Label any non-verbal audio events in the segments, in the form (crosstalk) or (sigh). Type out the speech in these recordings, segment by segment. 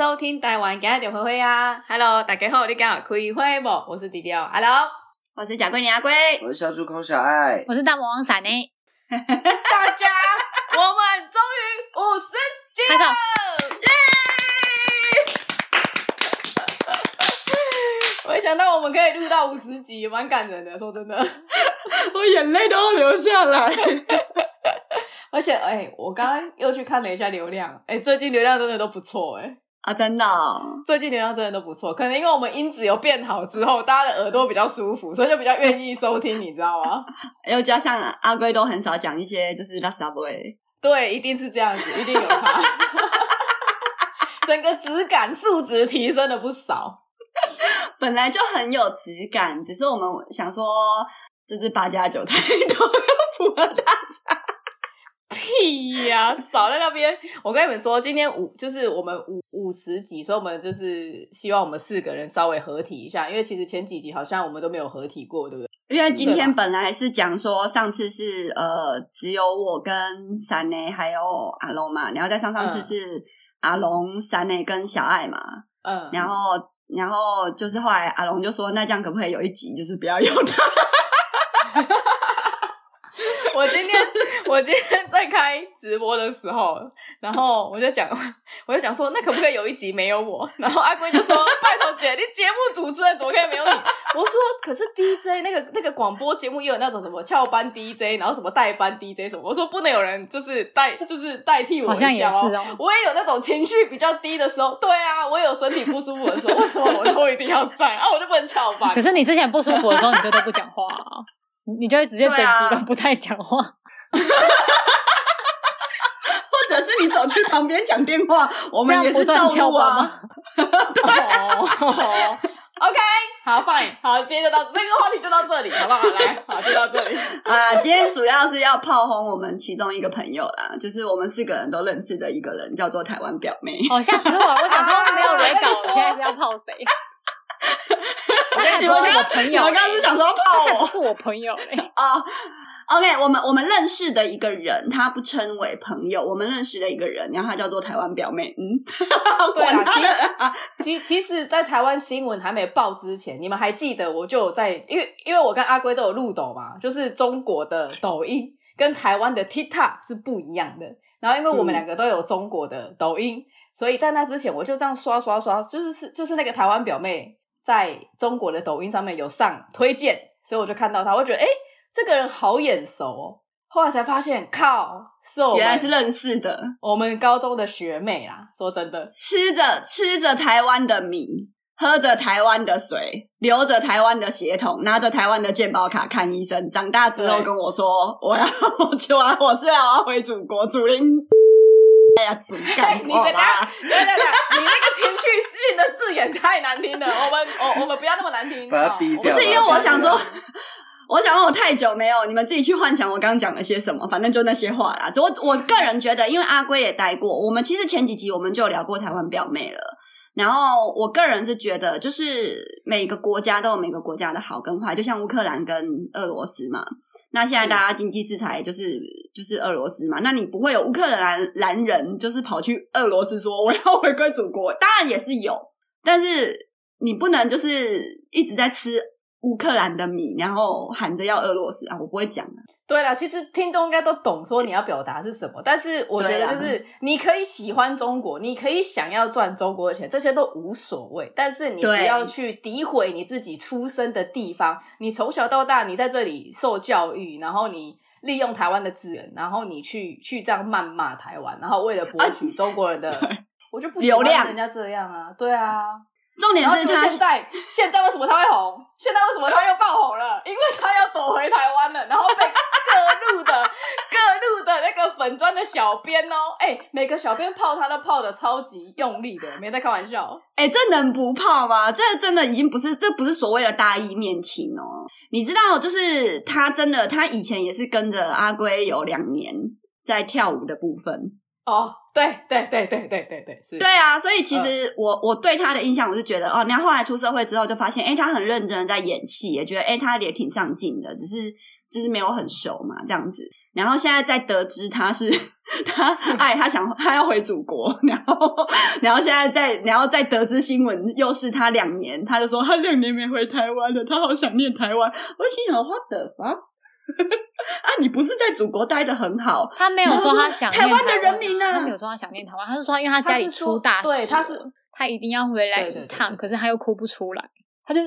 收听台湾今日点灰灰啊！Hello，大家好，你敢有开会不？我是迪迪奥，Hello，我是贾桂林阿龟，我是小猪空小爱，我是大魔王闪呢。(laughs) 大家，我们终于五十集了，耶！(laughs) 没想到我们可以录到五十集，蛮感人的。说真的，(laughs) 我眼泪都要流下来。而且，哎、欸，我刚刚又去看了一下流量，哎、欸，最近流量真的都不错，哎，啊，真的、哦，最近流量真的都不错。可能因为我们音质有变好之后，大家的耳朵比较舒服，所以就比较愿意收听，你知道吗？(laughs) 又加上阿龟都很少讲一些就是拉萨 boy，，对，一定是这样子，一定有他，(laughs) 整个质感素质提升了不少。本来就很有质感，只是我们想说，就是八加九太多，符合大家。屁呀、啊，少在那边！我跟你们说，今天五就是我们五五十集，所以我们就是希望我们四个人稍微合体一下，因为其实前几集好像我们都没有合体过，对不对？因为今天本来是讲说上次是呃只有我跟山馁还有阿龙嘛，然后再上上次是阿龙、山馁跟小爱嘛，嗯，然后然后就是后来阿龙就说，那这样可不可以有一集就是不要有他？(laughs) 我今天我今天在开直播的时候，然后我就讲，我就讲说，那可不可以有一集没有我？然后阿龟就说：“拜托姐，你节目主持人怎么可以没有你？”我说：“可是 DJ 那个那个广播节目也有那种什么翘班 DJ，然后什么代班 DJ 什么。”我说：“不能有人就是代就是代替我。”好像也是哦。我也有那种情绪比较低的时候，对啊，我也有身体不舒服的时候，为什么我都一定要在啊？我就不能翘班？可是你之前不舒服的时候，你就都不讲话啊。你就会直接整集都不太讲话，啊、(laughs) 或者是你走去旁边讲电话，(laughs) 我们也是照路啊。(laughs) 对，OK，好，Fine，好，今天就到这个话题就到这里，好不好？来，好，就到这里啊。今天主要是要炮轰我们其中一个朋友啦，就是我们四个人都认识的一个人，叫做台湾表妹。哦，吓死我了！我想说没有人搞，我现在是要炮谁？你们刚朋友，我刚刚是想说泡我，是我朋友哎啊。OK，我们我们认识的一个人，他不称为朋友，我们认识的一个人，然后他叫做台湾表妹。嗯，对啊，其实其实，在台湾新闻还没报之前，你们还记得我就有在，因为因为我跟阿龟都有录抖嘛，就是中国的抖音跟台湾的 TikTok 是不一样的。然后因为我们两个都有中国的抖音，嗯、所以在那之前我就这样刷刷刷，就是是就是那个台湾表妹。在中国的抖音上面有上推荐，所以我就看到他，我觉得哎，这个人好眼熟哦。后来才发现，靠，是我原来是认识的，我们高中的学妹啦。说真的，吃着吃着台湾的米，喝着台湾的水，流着台湾的血统，拿着台湾的健保卡看医生。长大之后跟我说，我要去玩，(laughs) 我是要回祖国，祖林。(laughs) 哎呀，主干你等下，等下，等下，你那个情绪性的字眼太难听了。我们，我，我们不要那么难听。(laughs) 把它逼掉。不是因为我想说，我想说我太久没有，你们自己去幻想我刚刚讲了些什么。反正就那些话啦。我我个人觉得，因为阿龟也待过，我们其实前几集我们就有聊过台湾表妹了。然后我个人是觉得，就是每个国家都有每个国家的好跟坏，就像乌克兰跟俄罗斯嘛。那现在大家经济制裁就是就是俄罗斯嘛，那你不会有乌克兰男人就是跑去俄罗斯说我要回归祖国，当然也是有，但是你不能就是一直在吃乌克兰的米，然后喊着要俄罗斯啊，我不会讲的。对啦，其实听众应该都懂说你要表达是什么，但是我觉得就是你可以喜欢中国，你可以想要赚中国的钱，这些都无所谓。但是你不要去诋毁你自己出生的地方，你从小到大你在这里受教育，然后你利用台湾的资源，然后你去去这样谩骂台湾，然后为了博取中国人的，(laughs) 啊、我就不喜欢人家这样啊，对啊。重点是他现在现在为什么他会红？现在为什么他又爆红了？因为他要躲回台湾了，然后被各路的各路的那个粉砖的小编哦，哎、欸，每个小编泡他都泡的超级用力的，没在开玩笑。哎、欸，这能不泡吗？这真的已经不是，这不是所谓的大义灭亲哦。你知道，就是他真的，他以前也是跟着阿龟有两年在跳舞的部分。哦，对对对对对对对，是。对啊，所以其实我、呃、我对他的印象，我是觉得哦，然后后来出社会之后，就发现，哎，他很认真的在演戏，也觉得，哎，他也挺上进的。只是就是没有很熟嘛，这样子。然后现在在得知他是他爱 (laughs) 他想他要回祖国，然后然后现在在然后再得知新闻又是他两年，他就说他两年没回台湾了，他好想念台湾。我心想 What the fuck？(laughs) 啊，你不是在祖国待的很好？他没有说他想念台湾的人民啊，他没有说他想念台湾，他是说因为他家里出大事，对，他是他一定要回来一趟，可是他又哭不出来，他就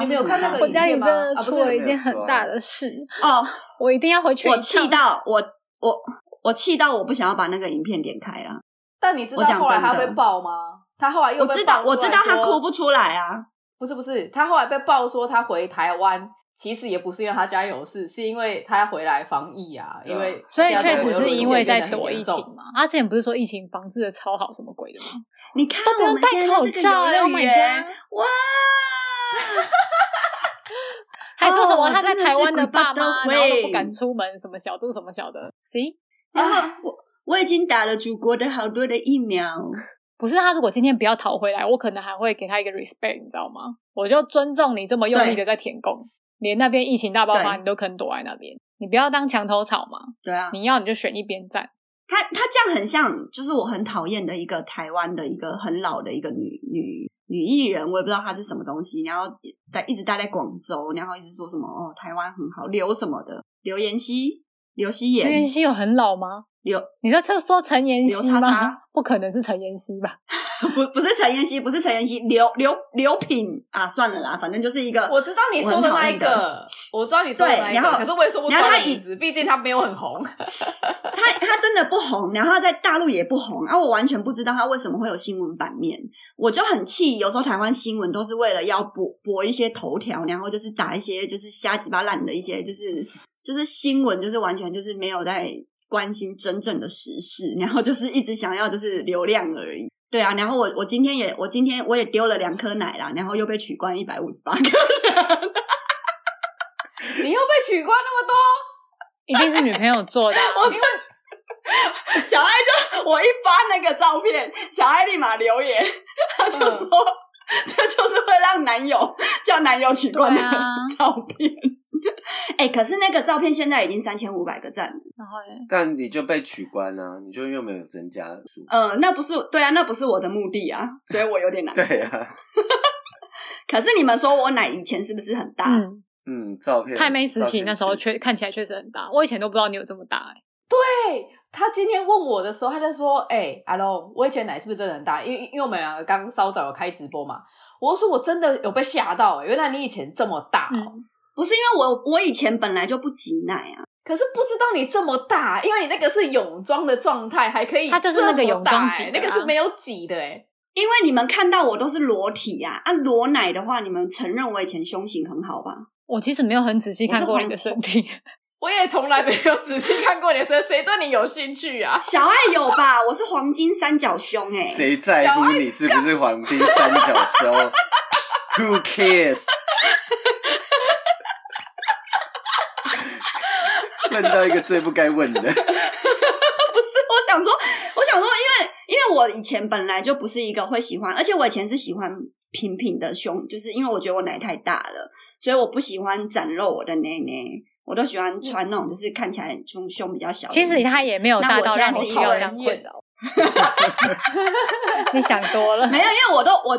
你没有看那个 (laughs) 我家里真的啊、出了一件很大的事哦，我一定要回去。我气到我我我气到我不想要把那个影片点开了。但你知道后来他被爆吗？他后来又被爆，我知道，我知道他哭不出来啊。不是不是，他后来被爆说他回台湾，其实也不是因为他家有事，是因为他要回来防疫啊。因为所以确实是因为在躲疫情嘛。他之前不是说疫情防治的超好什么鬼的吗？你看都不用戴口罩，Oh my god！哇，还说什么他在台湾的爸妈然后都不敢出门，什么小度什么小的。See，然后我我已经打了祖国的好多的疫苗。(laughs) 不是他，如果今天不要逃回来，我可能还会给他一个 respect，你知道吗？我就尊重你这么用力的在舔共，连那边疫情大爆发，你都肯躲在那边，你不要当墙头草嘛。对啊，你要你就选一边站。他他这样很像，就是我很讨厌的一个台湾的一个很老的一个女女女艺人，我也不知道她是什么东西，然后在一直待在广州，然后一直说什么哦台湾很好，刘什么的，刘妍希，刘希妍，刘妍希有很老吗？刘，你在这说陈妍希吗？不可能是陈妍希吧？(laughs) (laughs) 不，不是陈妍希，不是陈妍希，刘刘刘品啊，算了啦，反正就是一个。我知道你说的那一个，我，我知道你说的那一个，然后可是我也说不出他的名字，毕竟他没有很红。(laughs) 他他真的不红，然后他在大陆也不红，啊，我完全不知道他为什么会有新闻版面，我就很气。有时候台湾新闻都是为了要博博一些头条，然后就是打一些就是瞎鸡巴烂的一些，就是就是新闻，就是完全就是没有在关心真正的时事，然后就是一直想要就是流量而已。对啊，然后我我今天也我今天我也丢了两颗奶啦，然后又被取关一百五十八个人，你又被取关那么多，(laughs) 一定是女朋友做的、(laughs) 啊。我小爱就我一发那个照片，小爱立马留言，他就说、嗯、(laughs) 这就是会让男友叫男友取关的照片。(laughs) 哎、欸，可是那个照片现在已经三千五百个赞了，然后呢？但你就被取关啊，你就又没有增加数。呃，那不是对啊，那不是我的目的啊，所以我有点难。(laughs) 对啊。(laughs) 可是你们说我奶以前是不是很大？嗯，嗯，照片。太妹时期那时候确看起来确实很大，我以前都不知道你有这么大哎、欸。对，他今天问我的时候，他在说：“哎、欸，阿龙，我以前奶是不是真的很大？因为因为我们两个刚稍早有开直播嘛。”我说：“我真的有被吓到、欸，原来你以前这么大哦。嗯”不是因为我我以前本来就不挤奶啊，可是不知道你这么大，因为你那个是泳装的状态，还可以、欸，它就是那个泳装挤，那个是没有挤的哎、欸。因为你们看到我都是裸体呀、啊，啊裸奶的话，你们承认我以前胸型很好吧？我其实没有很仔细看过你的身体，我，我也从来没有仔细看过你的身体，谁对你有兴趣啊？小爱有吧？我是黄金三角胸哎、欸，谁在乎你是不是黄金三角胸？(laughs) Who cares？(laughs) 问到一个最不该问的，(laughs) 不是我想说，我想说，因为因为我以前本来就不是一个会喜欢，而且我以前是喜欢平平的胸，就是因为我觉得我奶太大了，所以我不喜欢展露我的内内，我都喜欢穿那种就是看起来胸胸比较小。其实他也没有大到让你需要这样困扰。(laughs) 你想多了，没有，因为我都我。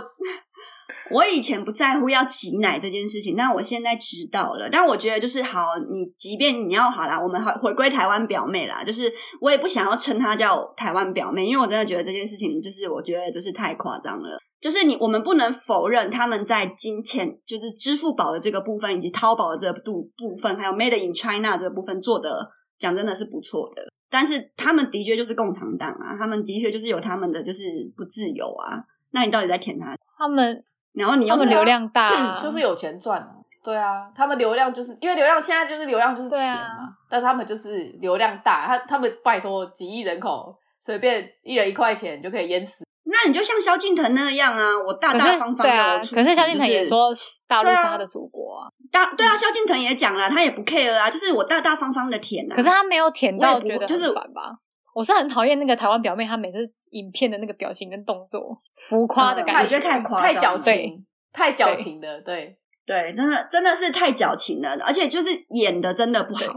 我以前不在乎要挤奶这件事情，但我现在知道了。但我觉得就是好，你即便你要好啦，我们回回归台湾表妹啦。就是我也不想要称她叫台湾表妹，因为我真的觉得这件事情就是我觉得就是太夸张了。就是你我们不能否认他们在金钱，就是支付宝的这个部分，以及淘宝的这个部部分，还有 Made in China 这个部分做的，讲真的是不错的。但是他们的确就是共产党啊，他们的确就是有他们的就是不自由啊。那你到底在舔他？他们。然后你要他们流量大、(clears throat) 就是有钱赚。对啊，他们流量就是因为流量现在就是流量就是钱嘛。啊、但他们就是流量大，他他们拜托几亿人口，随便一人一块钱就可以淹死。那你就像萧敬腾那样啊，我大大方方的、可是萧敬腾也说大陆是他的祖国啊。大对啊，萧敬腾也讲了，他也不 care 啊，就是我大大方方的舔啊。可是他没有舔到，觉得就是烦吧？我是很讨厌那个台湾表妹，她每次。影片的那个表情跟动作浮夸的感觉，我觉得太夸张，太矫情，太矫情的，对对，真的真的是太矫情了，而且就是演的真的不好。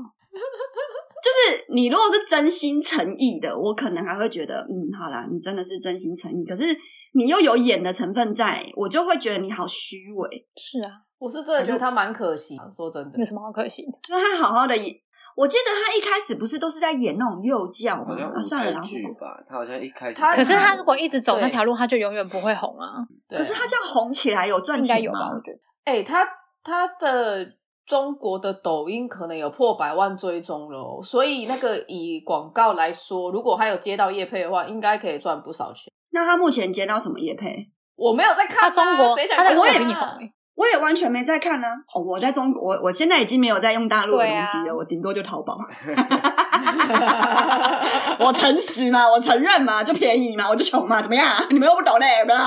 就是你如果是真心诚意的，我可能还会觉得，嗯，好啦，你真的是真心诚意。可是你又有演的成分在，我就会觉得你好虚伪。是啊，我是真的觉得他蛮可惜。说真的，有什么好可惜的？就他好好的演，我记得他一开始不是都是在演那种幼教吗？好像舞台剧吧，他好像一开始。可是他如果一直走那条路，他就永远不会红啊。可是他这样红起来有赚钱吗？我觉得，哎，他他的。中国的抖音可能有破百万追踪了，所以那个以广告来说，如果他有接到业配的话，应该可以赚不少钱。那他目前接到什么业配？我没有在看、啊、中国，谁想看我也比你红、欸、我也完全没在看呢、啊。哦，我在中国，我我现在已经没有在用大陆的东西了，啊、我顶多就淘宝。(laughs) 我诚实嘛，我承认嘛，就便宜嘛，我就穷嘛，怎么样？你们又不懂嘞，不 (laughs)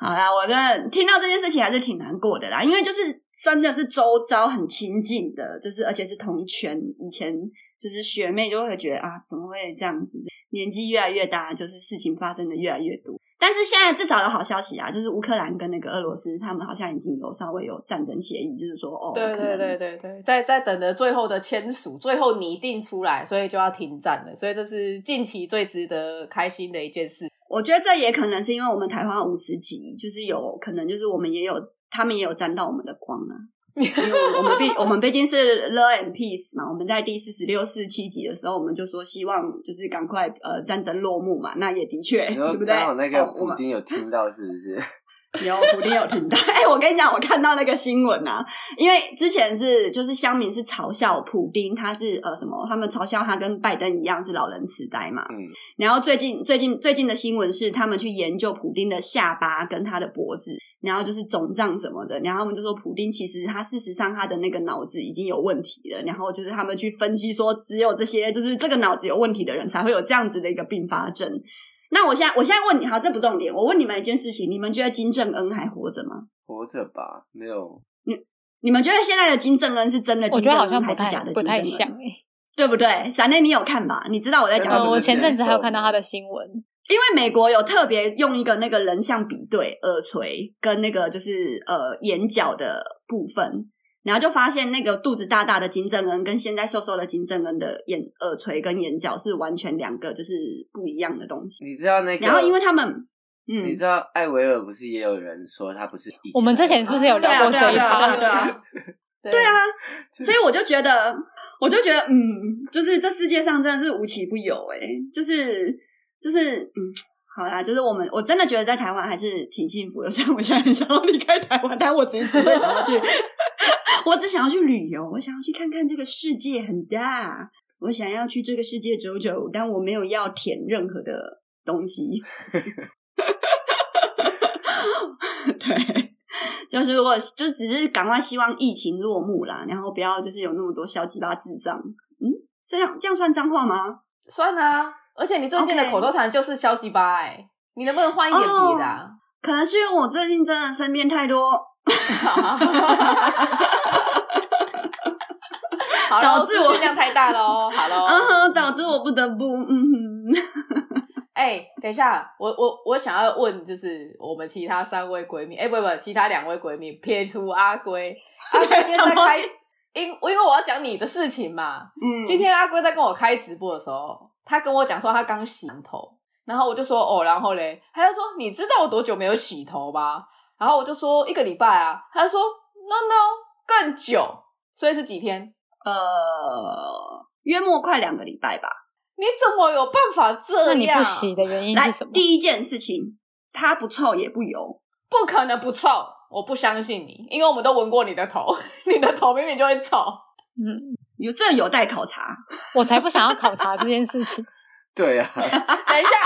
好啦，我真的听到这件事情还是挺难过的啦，因为就是真的是周遭很亲近的，就是而且是同一圈，以前就是学妹就会觉得啊，怎么会这样子？年纪越来越大，就是事情发生的越来越多。但是现在至少有好消息啊，就是乌克兰跟那个俄罗斯，他们好像已经有稍微有战争协议，就是说哦，对对对对对，在在等着最后的签署，最后拟定出来，所以就要停战了。所以这是近期最值得开心的一件事。我觉得这也可能是因为我们台湾五十集，就是有可能就是我们也有，他们也有沾到我们的光啊。(laughs) 因为我们毕我们毕竟是 Love and Peace 嘛，我们在第四十六、四十七集的时候，我们就说希望就是赶快呃战争落幕嘛。那也的确，对不对？刚好那个普丁有听到是不是？(laughs) 有普丁有听到，哎、欸，我跟你讲，我看到那个新闻啊，因为之前是就是乡民是嘲笑普丁，他是呃什么？他们嘲笑他跟拜登一样是老人痴呆嘛。嗯。然后最近最近最近的新闻是，他们去研究普丁的下巴跟他的脖子，然后就是肿胀什么的，然后他们就说普丁其实他事实上他的那个脑子已经有问题了，然后就是他们去分析说，只有这些就是这个脑子有问题的人才会有这样子的一个并发症。那我现在，我现在问你，好，这不重点。我问你们一件事情：你们觉得金正恩还活着吗？活着吧，没有。你你们觉得现在的金正恩是真的金正恩还是假的金正恩？不太像，对不对？闪电，你有看吧？你知道我在讲什么？我前阵子还有看到他的新闻，因为美国有特别用一个那个人像比对耳垂跟那个就是呃眼角的部分。然后就发现那个肚子大大的金正恩跟现在瘦瘦的金正恩的眼耳垂跟眼角是完全两个就是不一样的东西。你知道那个？然后因为他们，嗯，你知道艾维尔不是也有人说他不是？我们之前是不是有聊过这一趴？对啊，(laughs) 对啊，所以我就觉得，我就觉得，嗯，就是这世界上真的是无奇不有哎，就是就是嗯，好啦，就是我们我真的觉得在台湾还是挺幸福的，虽然我现在很想要离开台湾，但我只是纯粹想要去。(laughs) 我只想要去旅游，我想要去看看这个世界很大，我想要去这个世界走走，但我没有要舔任何的东西。(laughs) 对，就是我就只是赶快希望疫情落幕啦，然后不要就是有那么多小鸡巴智障。嗯，这样这样算脏话吗？算啊，而且你最近的口头禅就是小鸡巴，哎，你能不能换一点别的可能是因为我最近真的身边太多。(laughs) 好，导致我量太大了哦。好了，嗯，导致我不得不，嗯。(laughs) 哎、欸，等一下，我我我想要问，就是我们其他三位闺蜜，哎、欸，不不，其他两位闺蜜，撇除阿龟，(laughs) 阿龟今天在开，因因为我要讲你的事情嘛。嗯。今天阿龟在跟我开直播的时候，他跟我讲说他刚洗头，然后我就说哦，然后嘞，他就说你知道我多久没有洗头吗？然后我就说一个礼拜啊，他就说 no no 更久，所以是几天？呃，约莫快两个礼拜吧。你怎么有办法这样？那你不洗的原因是什么？第一件事情，它不臭也不油，不可能不臭，我不相信你，因为我们都闻过你的头，(laughs) 你的头明明就会臭。嗯，有这有待考察，我才不想要考察这件事情。(laughs) 对呀、啊，等一下，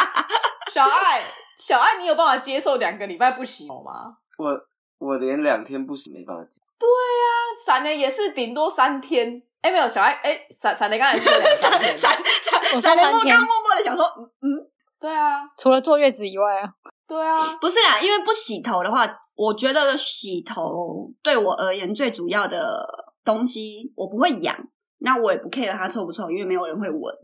小爱，小爱，你有办法接受两个礼拜不洗头吗？我我连两天不洗没办法接。对呀、啊，闪雷也是顶多三天。哎，没有小爱，哎，闪闪雷刚才说两三天，闪闪闪雷我刚默默的想说，嗯嗯，对啊，除了坐月子以外啊，对啊，不是啦，因为不洗头的话，我觉得洗头对我而言最主要的东西，我不会痒，那我也不 care 它臭不臭，因为没有人会闻。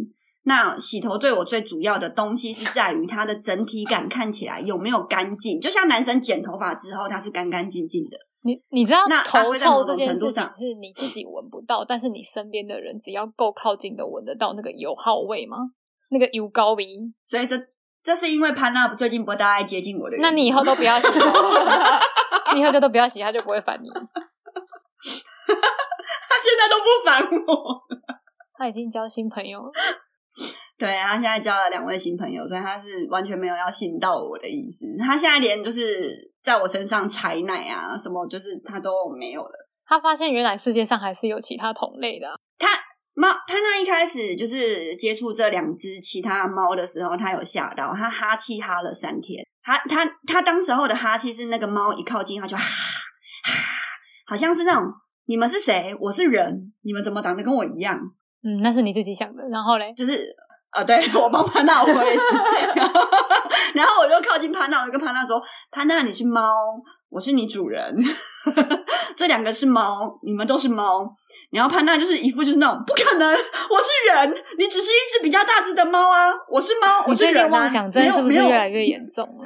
那洗头对我最主要的东西是在于它的整体感看起来有没有干净，就像男生剪头发之后，它是干干净净的。你你知道，那头臭这件事情是你自己闻不到，但是你身边的人只要够靠近的闻得到那个油耗味吗？那个油膏味。所以这这是因为潘娜最近不大爱接近我的人。那你以后都不要洗头，(laughs) 你以后就都不要洗，他就不会烦你。(laughs) 他现在都不烦我，他已经交新朋友了。对，他现在交了两位新朋友，所以他是完全没有要信到我的意思。他现在连就是在我身上采奶啊什么，就是他都没有了。他发现原来世界上还是有其他同类的啊。他猫他那一开始就是接触这两只其他猫的时候，他有吓到，他哈气哈了三天。他他他当时候的哈气是那个猫一靠近他就哈哈，好像是那种你们是谁？我是人，你们怎么长得跟我一样？嗯，那是你自己想的。然后嘞，就是。呃，对，(laughs) 我帮潘娜，我也是。然后，然后我就靠近潘娜，我就跟潘娜说：“潘娜，你是猫，我是你主人，(laughs) 这两个是猫，你们都是猫。”然后潘娜就是一副就是那种不可能，我是人，你只是一只比较大只的猫啊，我是猫，我是人啊。你最近妄想症是不是越来越严重了？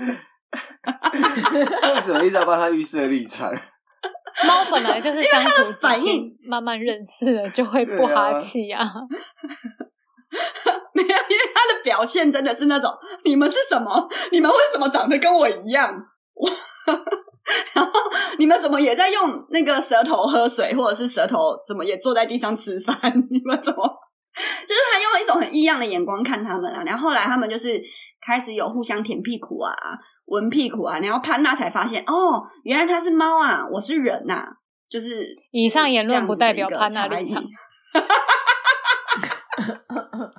(laughs) 为什么一直要帮他预设立场？猫本来就是相处反应，慢慢认识了就会不哈气啊。(laughs) 没有，因为他的表现真的是那种，你们是什么？你们为什么长得跟我一样？我，(laughs) 然后你们怎么也在用那个舌头喝水，或者是舌头怎么也坐在地上吃饭？(laughs) 你们怎么？就是他用一种很异样的眼光看他们啊。然后后来他们就是开始有互相舔屁股啊、闻屁股啊。然后潘娜才发现，哦，原来他是猫啊，我是人呐、啊。就是以上言论不代表潘娜立场。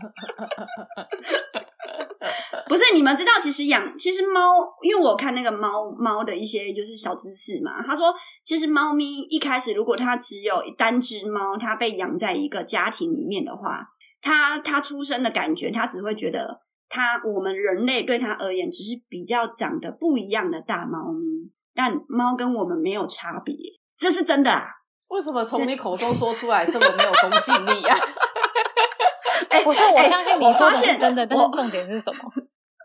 (laughs) 不是，你们知道，其实养其实猫，因为我看那个猫猫的一些就是小知识嘛。他说，其实猫咪一开始如果它只有单只猫，它被养在一个家庭里面的话，它它出生的感觉，它只会觉得它我们人类对它而言只是比较长得不一样的大猫咪，但猫跟我们没有差别，这是真的啊？为什么从你口中说出来这么没有公信力啊？(laughs) 不是，我相信你说的是真的，但是重点是什么？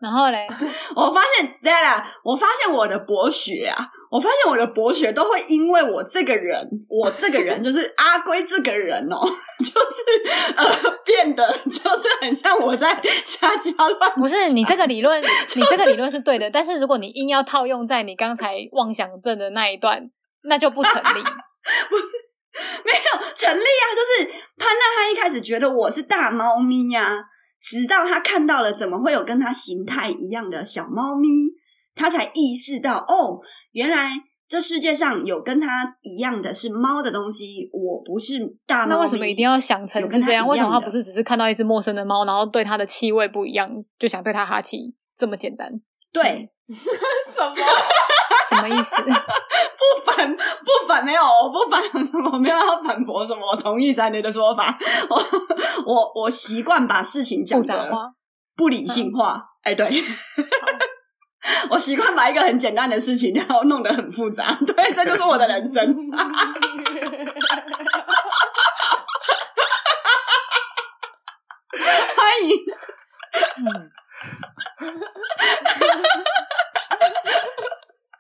然后嘞，(laughs) 我发现，对了，我发现我的博学啊，我发现我的博学都会因为我这个人，我这个人就是阿龟这个人哦，(laughs) 就是呃变得就是很像我在瞎鸡巴乱。不是你这个理论，你这个理论是对的，但是如果你硬要套用在你刚才妄想症的那一段，那就不成立。(laughs) 不是。(laughs) 没有成立啊！就是潘娜，她一开始觉得我是大猫咪呀、啊，直到她看到了怎么会有跟她形态一样的小猫咪，她才意识到哦，原来这世界上有跟她一样的是猫的东西。我不是大猫，那为什么一定要想成是这样？为什么她不是只是看到一只陌生的猫，然后对它的气味不一样，就想对它哈气？这么简单？对，(laughs) 什么？什么意思？(laughs) 不反不反没有，我不反 (laughs) 我没有要反驳什么，我同意三雷的说法。(laughs) 我我我习惯把事情讲的不理性化。哎、嗯，欸、对，我习惯把一个很简单的事情，然后弄得很复杂。对，这就是我的人生。欢迎。嗯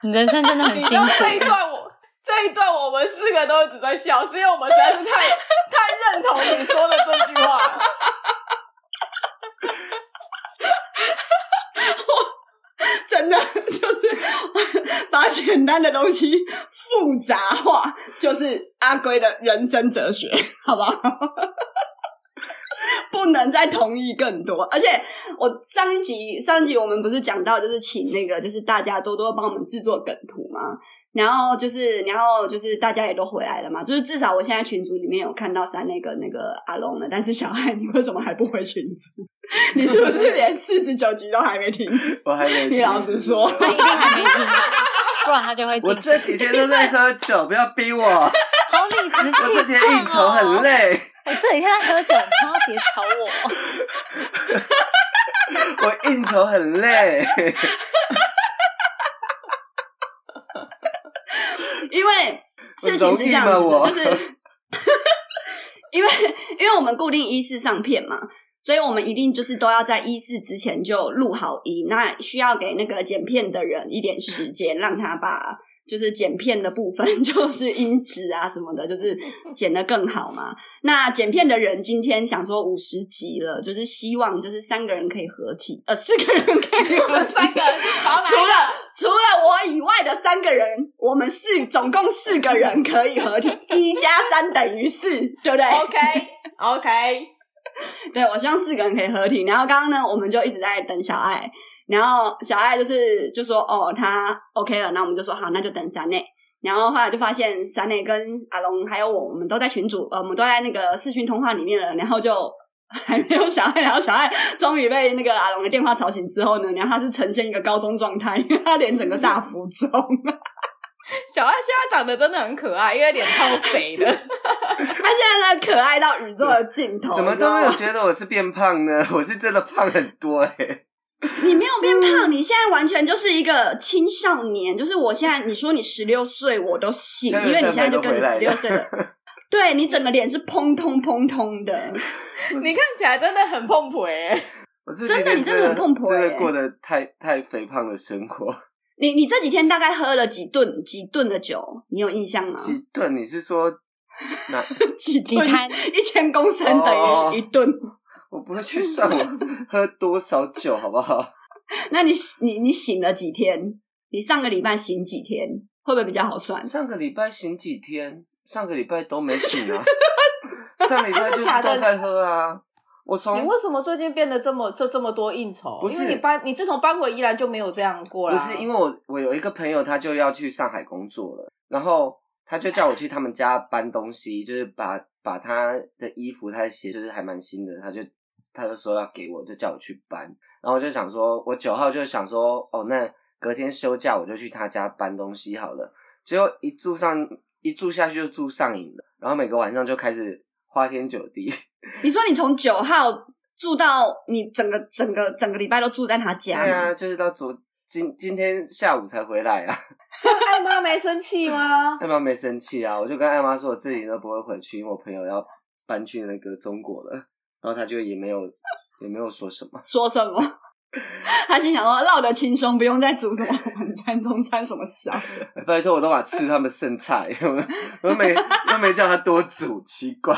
你人生真的很辛苦。这一段我这一段我们四个都一直在笑，是因为我们实在是太太认同你说的这句话了。(laughs) 我真的 (laughs) 就是把简单的东西复杂化，就是阿龟的人生哲学，好不好？不能再同意更多，而且我上一集上一集我们不是讲到，就是请那个就是大家多多帮我们制作梗图嘛，然后就是然后就是大家也都回来了嘛，就是至少我现在群组里面有看到三那个那个阿龙了，但是小爱你为什么还不回群组？(laughs) 你是不是连四十九集都还没听？(laughs) 我还没听，你老实说，他一定还没听，不然他就会。(laughs) 我这几天都在喝酒，不要逼我。好理直气壮哦！我这几天应酬很累。我这几天在喝酒，你别吵我。(laughs) 我应酬很累，(laughs) 因为事情是这样子的，就是 (laughs) 因为因为我们固定一四上片嘛，所以我们一定就是都要在一四之前就录好音，那需要给那个剪片的人一点时间，让他把。就是剪片的部分，(laughs) 就是音质啊什么的，就是剪得更好嘛。那剪片的人今天想说五十集了，就是希望就是三个人可以合体，呃，四个人可以合体，三个人 (laughs) 除了除了我以外的三个人，我们四总共四个人可以合体，一加三等于四，对不对？OK OK，(laughs) 对，我希望四个人可以合体。然后刚刚呢，我们就一直在等小爱。然后小爱就是就说哦，他 OK 了，那我们就说好，那就等三内。然后后来就发现三内跟阿龙还有我，我们都在群组，呃，我们都在那个视讯通话里面了。然后就还没有小爱，然后小爱终于被那个阿龙的电话吵醒之后呢，然后他是呈现一个高中状态，因为他脸整个大浮肿。(laughs) 小爱现在长得真的很可爱，因为脸超肥的。(laughs) 他现在呢，可爱到宇宙的尽头。怎么都没有觉得我是变胖呢？(laughs) 我是真的胖很多哎、欸。(laughs) 你没有变胖，你现在完全就是一个青少年。就是我现在，你说你十六岁，我都信，因为你现在就跟你十六岁的。(laughs) 对，你整个脸是砰通砰通的，(laughs) 你看起来真的很碰婆哎！真的，你真的很碰婆，真的过得太太肥胖的生活。你你这几天大概喝了几顿几顿的酒？你有印象吗？几顿？你是说哪几几摊？一千公升等于一顿。我不会去算我 (laughs) 喝多少酒，好不好？(laughs) 那你你你醒了几天？你上个礼拜醒几天？会不会比较好算？上个礼拜醒几天？上个礼拜都没醒啊！(laughs) 上礼拜就是都在喝啊！我从你为什么最近变得这么这这么多应酬？不是因为你搬你自从搬回宜兰就没有这样过了？不是因为我我有一个朋友，他就要去上海工作了，然后他就叫我去他们家搬东西，就是把把他的衣服、他的鞋，就是还蛮新的，他就。他就说要给我，就叫我去搬，然后我就想说，我九号就想说，哦，那隔天休假我就去他家搬东西好了。结果一住上一住下去就住上瘾了，然后每个晚上就开始花天酒地。你说你从九号住到你整个整个整个礼拜都住在他家？对啊，就是到昨今今天下午才回来啊。(laughs) 艾妈没生气吗？艾妈没生气啊，我就跟艾妈说，我自己都不会回去，因为我朋友要搬去那个中国了。然后他就也没有也没有说什么，说什么？他心想说：“闹得轻松，不用再煮什么晚餐、中餐什么小的。”拜托，我都把吃他们剩菜，我都没都没叫他多煮，奇怪。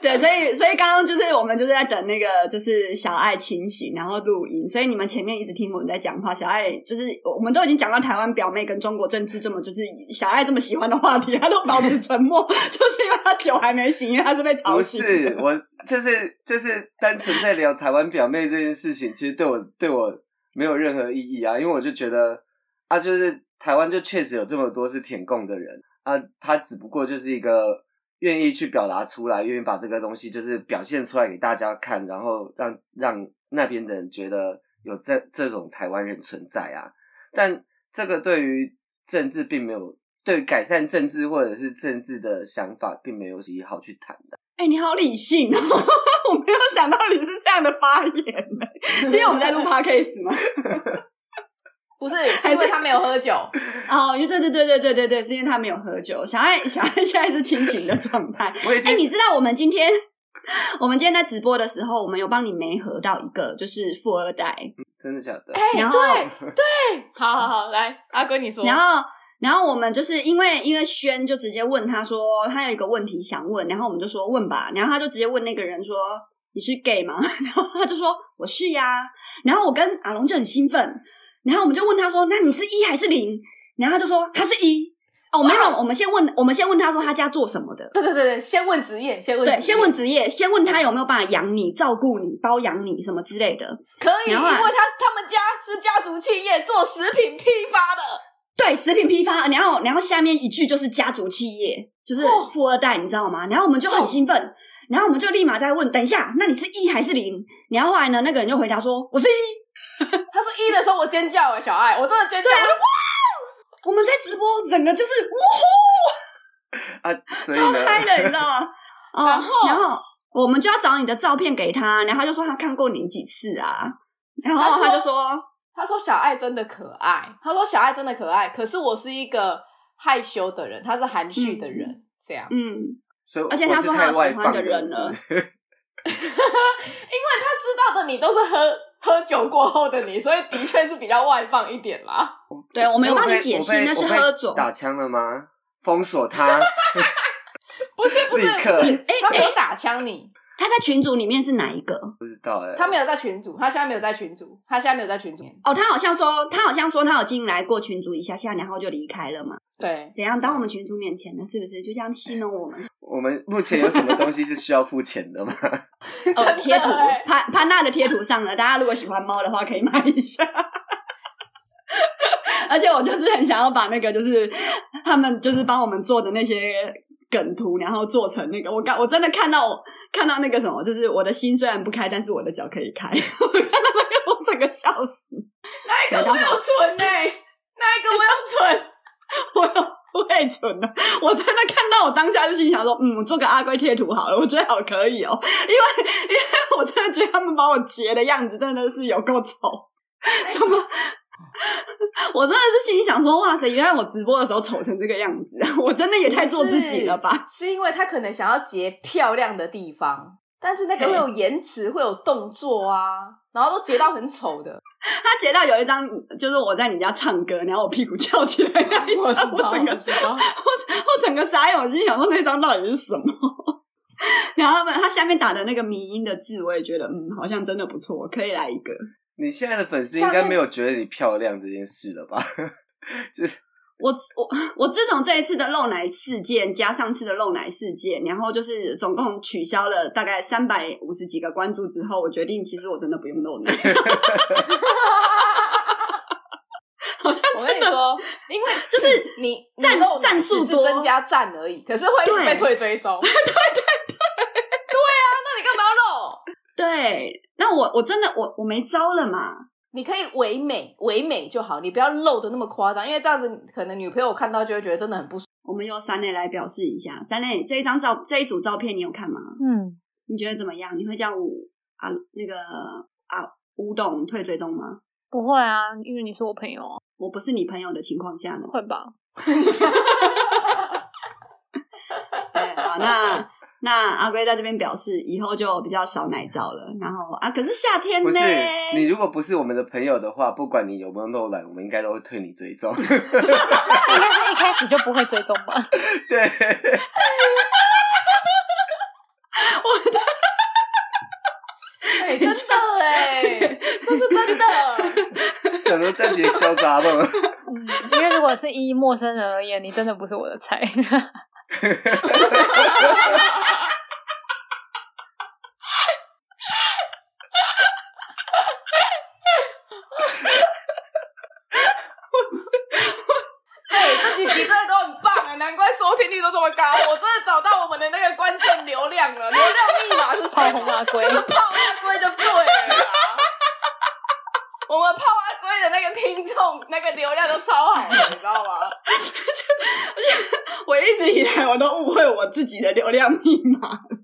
(laughs) 对，所以所以刚刚就是我们就是在等那个就是小爱清醒，然后录音。所以你们前面一直听我们在讲话，小爱就是我们都已经讲到台湾表妹跟中国政治这么就是小爱这么喜欢的话题，他都保持沉默，(laughs) 就是因为他酒还没醒，因为他是被吵醒。不是，我就是就是单纯在聊台湾表妹这件事情，其实对我对我没有任何意义啊，因为我就觉得啊，就是台湾就确实有这么多是舔共的人啊，他只不过就是一个。愿意去表达出来，愿意把这个东西就是表现出来给大家看，然后让让那边的人觉得有这这种台湾人存在啊。但这个对于政治并没有，对改善政治或者是政治的想法并没有什么好去谈的。哎、欸，你好理性哦！(laughs) 我没有想到你是这样的发言呢。(laughs) 今天我们在录 podcast 吗？不是，是因为他没有喝酒哦。对对对对对对对，是因为他没有喝酒。小爱小爱现在是清醒的状态。(laughs) 哎、欸，你知道我们今天我们今天在直播的时候，我们有帮你媒合到一个就是富二代，真的假的？哎、欸，对对，好好好，来阿哥你说。然后然后我们就是因为因为轩就直接问他说他有一个问题想问，然后我们就说问吧，然后他就直接问那个人说你是 gay 吗？(laughs) 然后他就说我是呀，然后我跟阿龙就很兴奋。然后我们就问他说：“那你是一还是零？”然后他就说：“他是一。”哦，没有，我们先问，我们先问他说他家做什么的。对对对对，先问职业，先问对，先问职业，先问他有没有办法养你、照顾你、包养你什么之类的。可以，因为他他们家是家族企业，做食品批发的。对，食品批发。然后，然后下面一句就是家族企业，就是富二代，你知道吗？然后我们就很兴奋，然后我们就立马再问：“等一下，那你是一还是零？”然后后来呢，那个人就回答说：“我是一。” (laughs) 他是一的时候，我尖叫哎，小爱，我真的尖叫！啊、哇！我们在直播，整个就是哇呼！啊，超嗨的，你知道吗？(laughs) 然后，然后我们就要找你的照片给他，然后他就说他看过你几次啊，然后他就说，他说，小爱真的可爱，他说小爱真的可爱，可是我是一个害羞的人，他是含蓄的人，嗯、这样，嗯。所以而且他说他有喜欢的人了，是是 (laughs) 因为他知道的你都是喝喝酒过后的你，所以的确是比较外放一点啦。对，我没有帮你解释，那是喝酒打枪了吗？封锁他？不是不是不是，哎，(laughs) 他没有打枪你。他在群组里面是哪一个？不知道哎、欸，他没有在群组，他现在没有在群组，他现在没有在群组。哦，他好像说，他好像说他有进来过群组一下下，然后就离开了嘛。对，怎样？当我们群主面前呢？是不是就这样戏弄我们？(laughs) 我们目前有什么东西是需要付钱的吗？(laughs) 哦，贴图潘潘娜的贴图上了，大家如果喜欢猫的话，可以买一下。(laughs) 而且我就是很想要把那个，就是他们就是帮我们做的那些。梗图，然后做成那个，我刚我真的看到我看到那个什么，就是我的心虽然不开，但是我的脚可以开。(laughs) 我看到那个，我整个笑死。那一个我有存呢？那一个我有存？(laughs) 我有我会存的。我真的看到我当下就心想说，嗯，做个阿龟贴图好了，我觉得好可以哦，因为因为我真的觉得他们把我截的样子真的是有够丑，怎么？(laughs) 我真的是心里想说，哇塞！原来我直播的时候丑成这个样子，我真的也太做自己了吧？是，是因为他可能想要截漂亮的地方，但是那个会有延迟，会有动作啊，然后都截到很丑的。(laughs) 他截到有一张，就是我在你家唱歌，然后我屁股翘起来那一张，我整个我我整个傻眼，我心里想说那张到底是什么？(laughs) 然后他们他下面打的那个迷音的字，我也觉得嗯，好像真的不错，可以来一个。你现在的粉丝应该没有觉得你漂亮这件事了吧？(laughs) 就我我我自从这一次的漏奶事件加上次的漏奶事件，然后就是总共取消了大概三百五十几个关注之后，我决定其实我真的不用露奶。(laughs) 好像真的，我跟你说，因为就是你赞赞数多增加赞而已，可是会被退追踪。(laughs) 对，对啊，那你干嘛要露？对。那我我真的我我没招了嘛？你可以唯美唯美就好，你不要露的那么夸张，因为这样子可能女朋友看到就会觉得真的很不舒服。我们用三内来表示一下，三内这一张照这一组照片你有看吗？嗯，你觉得怎么样？你会叫我啊那个啊吴董退追踪吗？不会啊，因为你是我朋友，我不是你朋友的情况下呢？会吧？(laughs) 对，好那。那阿龟在这边表示，以后就比较少奶罩了。然后啊，可是夏天呢？不是你如果不是我们的朋友的话，不管你有没有漏奶，我们应该都会退你追踪。(laughs) 应该是一开始就不会追踪吧？(laughs) 对。我的，哎，真的哎，(laughs) 这是真的。怎么在节嚣张了？嗯，因为如果是依陌生人而言，你真的不是我的菜。自己的流量密码，你真的流量密码，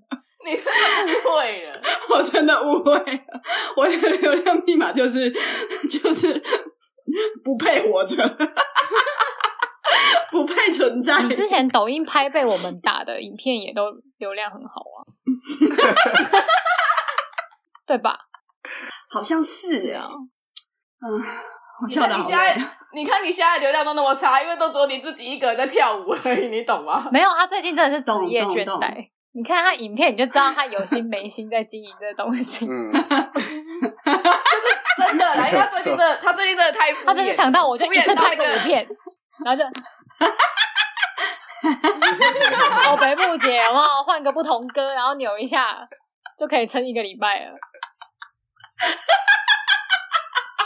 (laughs) 你误会了，(laughs) 我真的误会了，我的流量密码就是就是不配活着，(laughs) 不配存在。你之前抖音拍被我们打的影片也都流量很好啊，对吧？好像是啊，嗯，我笑得好累。你看你现在流量都那么差，因为都只有你自己一个人在跳舞而已，你懂吗？没有，他最近真的是职业倦怠。你看他影片，你就知道他有心没心在经营这东西。嗯，就是真的啦，因为他最近的他最近真的太，他就是想到我就一次拍个五片，然后就，(laughs) 哦，北部姐，有没有换个不同歌，然后扭一下就可以撑一个礼拜了。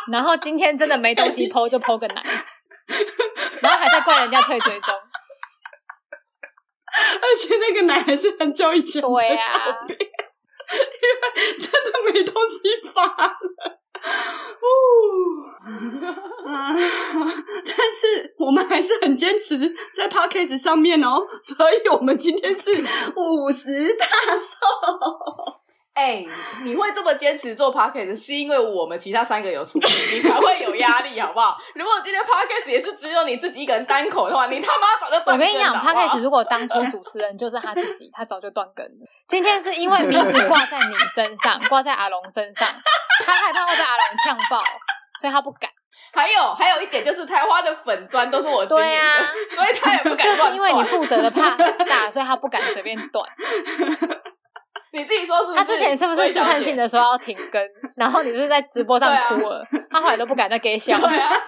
然后今天真的没东西 po 就 po 个奶，然后还在怪人家退追踪，而且那个奶还是很久以前的照片，对啊、(laughs) 因为真的没东西发了。啊！(laughs) 但是我们还是很坚持在 Podcast 上面哦，所以我们今天是五十大寿。哎、欸，你会这么坚持做 podcast，是因为我们其他三个有出席，你才会有压力，好不好？(laughs) 如果今天 podcast 也是只有你自己一个人单口的话，你他妈早就断。我跟你讲，podcast 如果当初主持人就是他自己，他早就断更了。(laughs) 今天是因为名字挂在你身上，(laughs) 挂在阿龙身上，他害怕会被阿龙呛爆，所以他不敢。还有还有一点就是，台花的粉砖都是我经营的，对啊，所以他也不敢。就是因为你负责的怕很大，所以他不敢随便断。你自己说是不是？他之前是不是试探性的说要停更，然后你是在直播上哭了，啊、他后来都不敢再给笑。对啊。(laughs)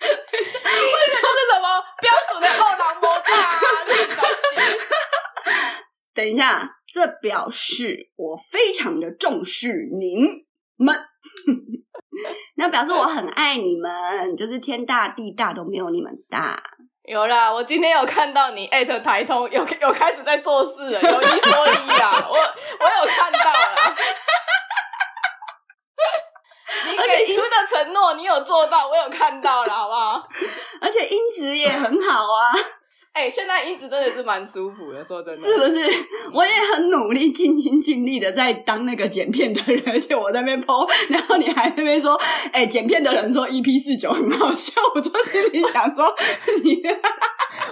这个是什么标准的后狼模特啊？(laughs) 等一下，这表示我非常的重视您们。(laughs) 那表示我很爱你们，就是天大地大都没有你们大。有啦，我今天有看到你艾特台通，有有开始在做事了，有一说一啊，(laughs) 我我有看到了。(laughs) 你给出的承诺，你有做到，我有看到了，好不好？(laughs) 而且音质也很好啊。哎、欸，现在音质真的是蛮舒服的，说真的，是不是？我也很努力、尽心尽力的在当那个剪片的人，而且我在那边 po，然后你还在那边说，哎、欸，剪片的人说 EP 四九很好笑，我就心里想说，你，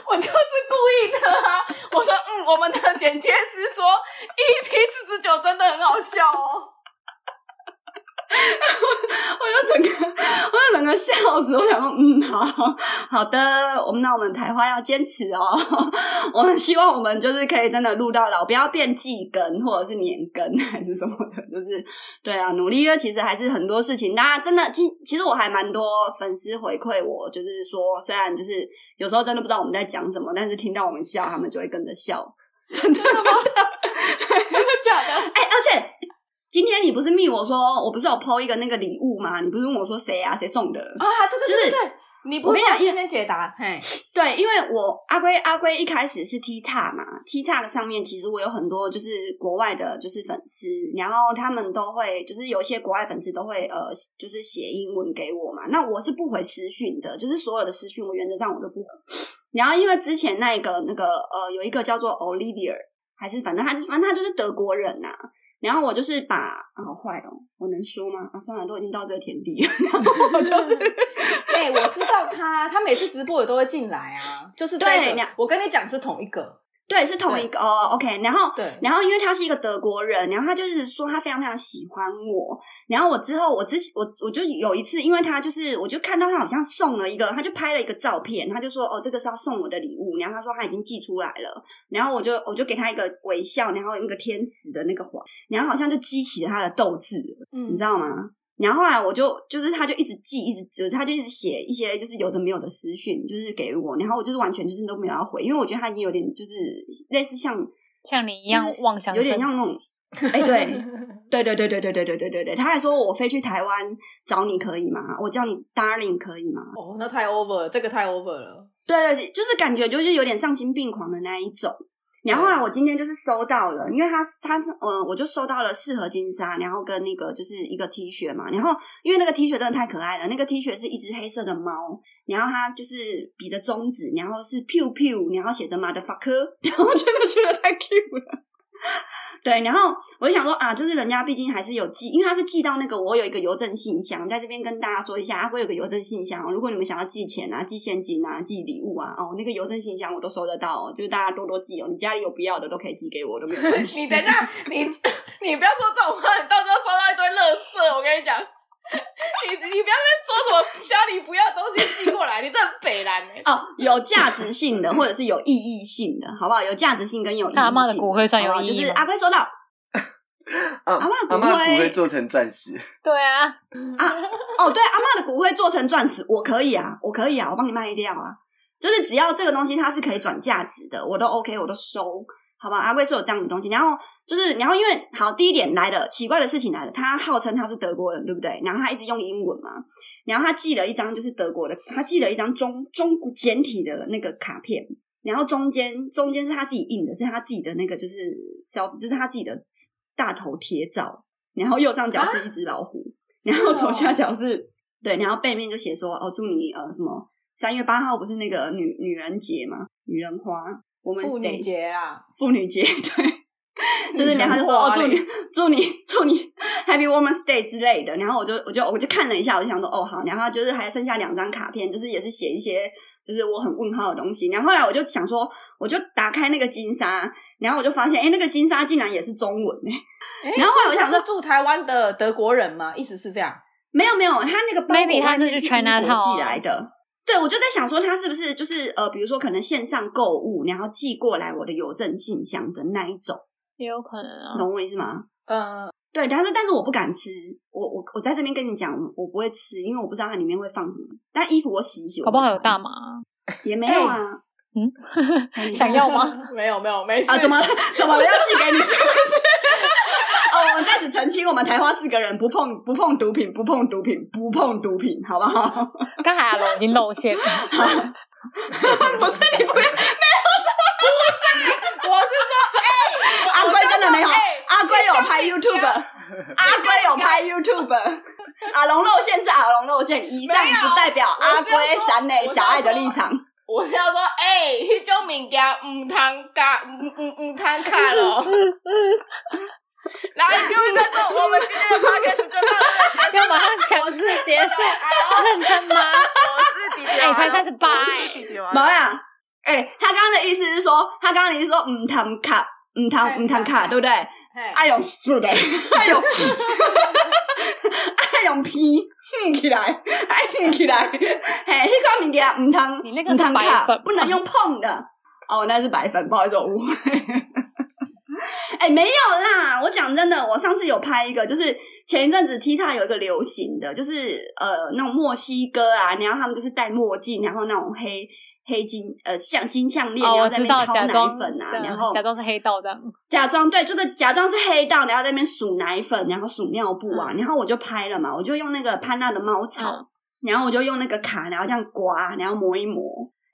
我就是故意的啊！我说，嗯，我们的剪接师说 EP 四十九真的很好笑哦。(laughs) 我就整个，我就整个笑死。我想说，嗯，好好的，我们那我们台花要坚持哦。(laughs) 我们希望我们就是可以真的录到老，不要变季更或者是年更还是什么的，就是对啊，努力。因为其实还是很多事情，大家真的，其其实我还蛮多粉丝回馈我，就是说，虽然就是有时候真的不知道我们在讲什么，但是听到我们笑，他们就会跟着笑。真的，(laughs) 真的，真的假的？哎、欸，而且。今天你不是密我说，我不是有 po 一个那个礼物吗？你不是问我说谁啊，谁送的啊？对对对对，就是、你不是讲今天解答？嘿，对，因为我阿龟阿龟一开始是 TikTok 嘛，TikTok 上面其实我有很多就是国外的，就是粉丝，然后他们都会就是有一些国外粉丝都会呃，就是写英文给我嘛。那我是不回私讯的，就是所有的私讯我原则上我都不回。然后因为之前那个那个呃，有一个叫做 Olivia，还是反正他就反正他就是德国人呐、啊。然后我就是把啊，好坏哦，我能说吗？啊，算了，都已经到这个田地了。然后我就是，(laughs) 哎、欸，我知道他，他每次直播也都会进来啊，就是对。我跟你讲是同一个。对，是同一个哦，OK。然后，对，然后因为他是一个德国人，然后他就是说他非常非常喜欢我。然后我之后，我之前我我就有一次，因为他就是，我就看到他好像送了一个，他就拍了一个照片，他就说哦，这个是要送我的礼物。然后他说他已经寄出来了。然后我就我就给他一个微笑，然后一个天使的那个环，然后好像就激起了他的斗志，嗯，你知道吗？然后后来我就就是他就一直记，一直就是他就一直写一些就是有的没有的私讯，就是给我。然后我就是完全就是都没有要回，因为我觉得他已经有点就是类似像像你一样妄想，有点像那种 (laughs) 哎，对对对对对对对对对对对。他还说我飞去台湾找你可以吗？我叫你 Darling 可以吗？哦，那太 over 了，这个太 over 了。对对，就是感觉就是有点丧心病狂的那一种。然后啊我今天就是收到了，因为他他是嗯，我就收到了四盒金沙，然后跟那个就是一个 T 恤嘛。然后因为那个 T 恤真的太可爱了，那个 T 恤是一只黑色的猫，然后它就是比着中指，然后是 pew pew，然后写着 motherfucker，然后真的觉得太 cute 了。(laughs) 对，然后我就想说啊，就是人家毕竟还是有寄，因为他是寄到那个我有一个邮政信箱，在这边跟大家说一下，我有个邮政信箱，如果你们想要寄钱啊、寄现金啊、寄礼物啊，哦，那个邮政信箱我都收得到，就是大家多多寄哦。你家里有不要的都可以寄给我，都没有 (laughs) 关系。你等下，你 (laughs) 你不要说这种话，你到时候收到一堆垃圾，我跟你讲。你你不要再说什么家里不要东西寄过来，你这很北烂哎、欸！哦，有价值性的或者是有意义性的，好不好？有价值性跟有意义性。阿妈的骨灰算有意义，就是阿龟收到。阿妈阿妈的骨灰做成钻石。(laughs) 对啊，啊哦，对，阿妈的骨灰做成钻石，我可以啊，我可以啊，我帮你卖掉啊。就是只要这个东西它是可以转价值的，我都 OK，我都收，好吧？阿贵是有这样的东西，然后。就是，然后因为好，第一点来了奇怪的事情来了，他号称他是德国人，对不对？然后他一直用英文嘛，然后他寄了一张就是德国的，他寄了一张中中简体的那个卡片，然后中间中间是他自己印的，是他自己的那个就是小，就是他自己的大头贴照，然后右上角是一只老虎，啊、然后左下角是对，然后背面就写说哦，祝你呃什么三月八号不是那个女女人节吗？女人花，我们妇女节啊，妇女节 (laughs) 对，(laughs) 就是然后就说哦，祝你 (laughs) 祝你 (laughs) 祝你 Happy Woman's Day 之类的，然后我就我就我就看了一下，我就想说哦好，然后就是还剩下两张卡片，就是也是写一些就是我很问号的东西，然后后来我就想说，我就打开那个金沙，然后我就发现哎，那个金沙竟然也是中文哎，然后后来我想说住台湾的德国人吗？意思是这样？没有没有，他那个包裹他是去 China 寄来的。对，我就在想说，他是不是就是呃，比如说可能线上购物，然后寄过来我的邮政信箱的那一种，也有可能啊，懂我意思吗？嗯，对，但是但是我不敢吃，我我我在这边跟你讲，我不会吃，因为我不知道它里面会放什么。但衣服我洗一洗，好不好有大麻？也没有啊，(laughs) 嗯，(laughs) 想要吗？(laughs) 没有没有没事啊，怎么了？怎么了？要寄给你是不是？哦，我们在此澄清，我们台花四个人不碰不碰毒品，不碰毒品，不碰毒品，好不好？刚才阿龙已经露馅，不是你不要，没有什么，不是，我是说，的没有，欸、阿龟有拍 YouTube，阿龟有拍 YouTube，阿龙露馅是阿龙露馅，以上不代表阿龟闪磊小爱的立场。我是要说，哎、欸，那种物件唔通卡，唔唔唔通卡咯。(laughs) 来，各位观众，我们今天的 podcast 就到这里，要马上强势结束，认真吗？我是弟弟，哎，才三十八，毛呀，哎，他刚刚的意思是说，他刚刚的意思说，唔通卡，唔通唔通卡，对不对？(laughs) 爱用，是的，哎呦，哎呦皮，哼起来，(laughs) 爱哼起来，嘿，迄款物件唔通，你那个是白粉，不能用碰的。哦，那是白粉，不好意思，我误会。(laughs) 哎、欸，没有啦！我讲真的，我上次有拍一个，就是前一阵子 TikTok 有一个流行的，就是呃那种墨西哥啊，然后他们就是戴墨镜，然后那种黑黑金呃像金项链，哦、然后在那边掏奶粉啊，然后假装是黑道这样，假装对，就是假装是黑道，然后在那边数奶粉，然后数尿布啊，嗯、然后我就拍了嘛，我就用那个潘娜的猫草，嗯、然后我就用那个卡，然后这样刮，然后磨一磨。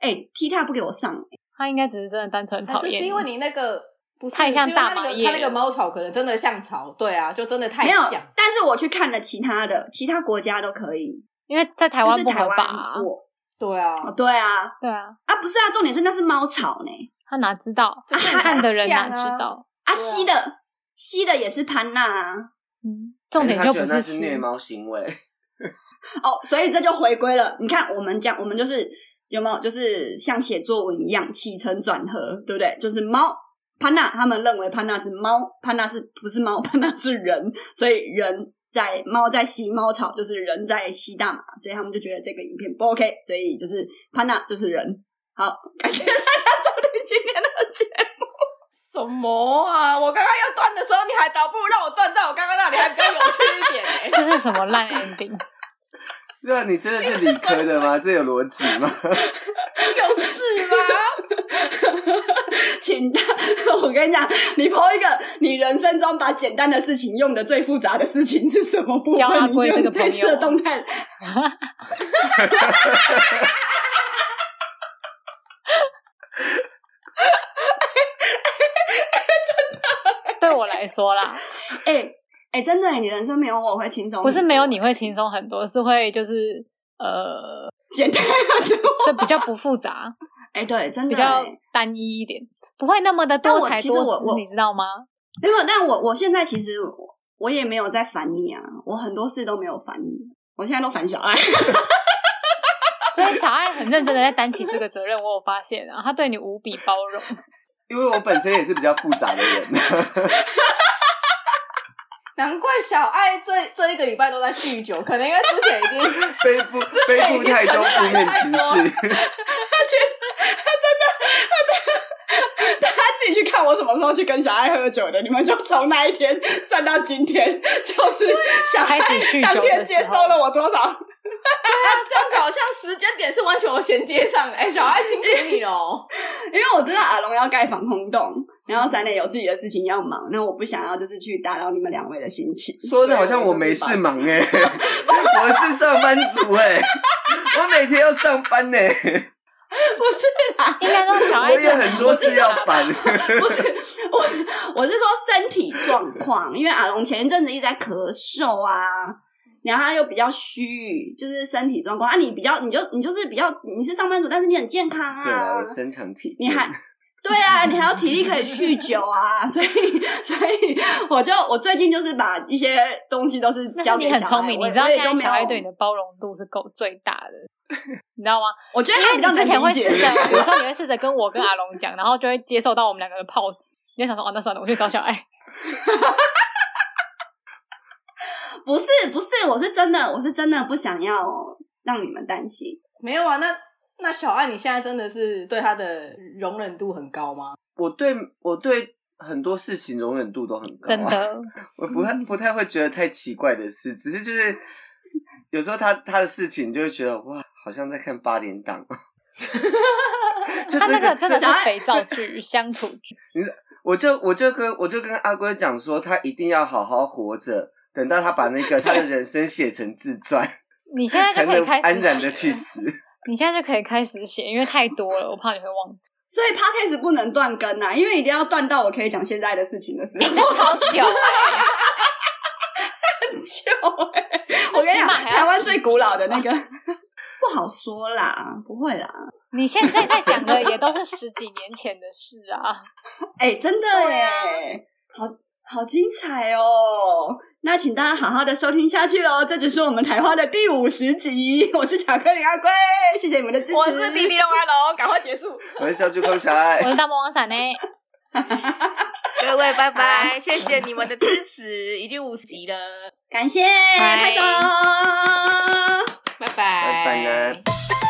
哎、欸、TikTok 不给我上、欸，他应该只是真的单纯讨厌，是因为你那个。不是太像大麻叶，它那个猫草可能真的像草，对啊，就真的太像。但是我去看了其他的，其他国家都可以，因为在台湾不合法。对啊，对啊，对啊，啊不是啊，重点是那是猫草呢，他哪知道？(laughs) 看的人哪知道？啊吸的吸的也是潘娜啊，嗯，重点就不是是虐猫行为。(laughs) 哦，所以这就回归了。你看，我们讲，我们就是有没有，就是像写作文一样起承转合，对不对？就是猫。潘娜他们认为潘娜是猫，潘娜是不是猫？(laughs) 潘娜是人，所以人在猫在吸猫草，就是人在吸大麻，所以他们就觉得这个影片不 OK，所以就是潘娜就是人。好，感谢大家收听今天的节目。什么啊？我刚刚要断的时候，你还倒不如让我断在我刚刚那里，还比较有趣一点哎。(laughs) 这是什么烂 ending？对啊，你真的是理科的吗？(laughs) 这有逻辑吗？有事吗？请，(laughs) 我跟你讲，你剖一个你人生中把简单的事情用的最复杂的事情是什么部分？教阿龟这个朋友。这次的动态。真的，对我来说啦，哎哎、真的，你人生没有我会轻松，不是没有你会轻松很多，是会就是呃简单很多，这比较不复杂。哎、欸，对，真的、欸、比较单一一点。不会那么的多才多姿，你知道吗？没有，但我我现在其实我，我也没有在烦你啊，我很多事都没有烦你，我现在都烦小爱。(laughs) 所以小爱很认真的在担起这个责任，我有发现啊，他对你无比包容。(laughs) 因为我本身也是比较复杂的人，(laughs) 难怪小爱这这一个礼拜都在酗酒，可能因为之前已经背负背负太多负面情绪。去看我什么时候去跟小爱喝酒的，你们就从那一天算到今天，就是小爱当天接收了我多少？对啊，这样子好像时间点是完全有衔接上的。哎、欸，(laughs) 小爱辛苦你喽，因为我知道阿龙要盖防空洞，然后三磊有自己的事情要忙，那我不想要就是去打扰你们两位的心情。说的好像我没事忙哎、欸，(laughs) 我是上班族哎、欸，(laughs) 我每天要上班呢、欸。(laughs) 不是啦，应该说小爱我也很多事要烦。不是我，(laughs) 我是说身体状况，因为阿龙前一阵子一直在咳嗽啊，然后他又比较虚，就是身体状况啊，你比较，你就你就是比较，你是上班族，但是你很健康啊，对啊，我身强体你还对啊，你还有体力可以酗酒啊，(laughs) 所以所以我就我最近就是把一些东西都是教给小孩。你很聪明，你知道现在小孩对你的包容度是够最大的，(laughs) 你知道吗？我觉得他比较之前会试着，(laughs) 有时候你会试着跟我跟阿龙讲，然后就会接受到我们两个的炮击，你就想说哦，那算了，我去找小爱。(laughs) 不是不是，我是真的，我是真的不想要让你们担心。没有啊，那那小爱，你现在真的是对他的容忍度很高吗？我对我对很多事情容忍度都很高，啊，真的，我不太不太会觉得太奇怪的事，只是就是 (laughs) 有时候他他的事情就会觉得哇，好像在看八点档。(laughs) 他那个真的是肥皂剧、(laughs) 乡土剧。你我就我就跟我就跟阿龟讲说，他一定要好好活着。等到他把那个他的人生写成自传，你现在就可以开始安然的去死。你现在就可以开始写，因为太多了，我怕你会忘记。所以 Podcast 不能断更啊，因为一定要断到我可以讲现在的事情的时候。好久，很久哎！我跟你讲，台湾最古老的那个 (laughs) 不好说啦，不会啦。你现在在讲的也都是十几年前的事啊！(laughs) 哎、欸，真的哎，好好精彩哦！那请大家好好的收听下去喽，这只是我们台花的第五十集。(laughs) 我是巧克力阿龟，谢谢你们的支持。我是滴滴龙阿龙，赶快结束。我是小猪空小爱，我是大魔王伞呢。各位拜拜，谢谢你们的支持，已经五十集了，感谢，拍手，拜拜，拜拜。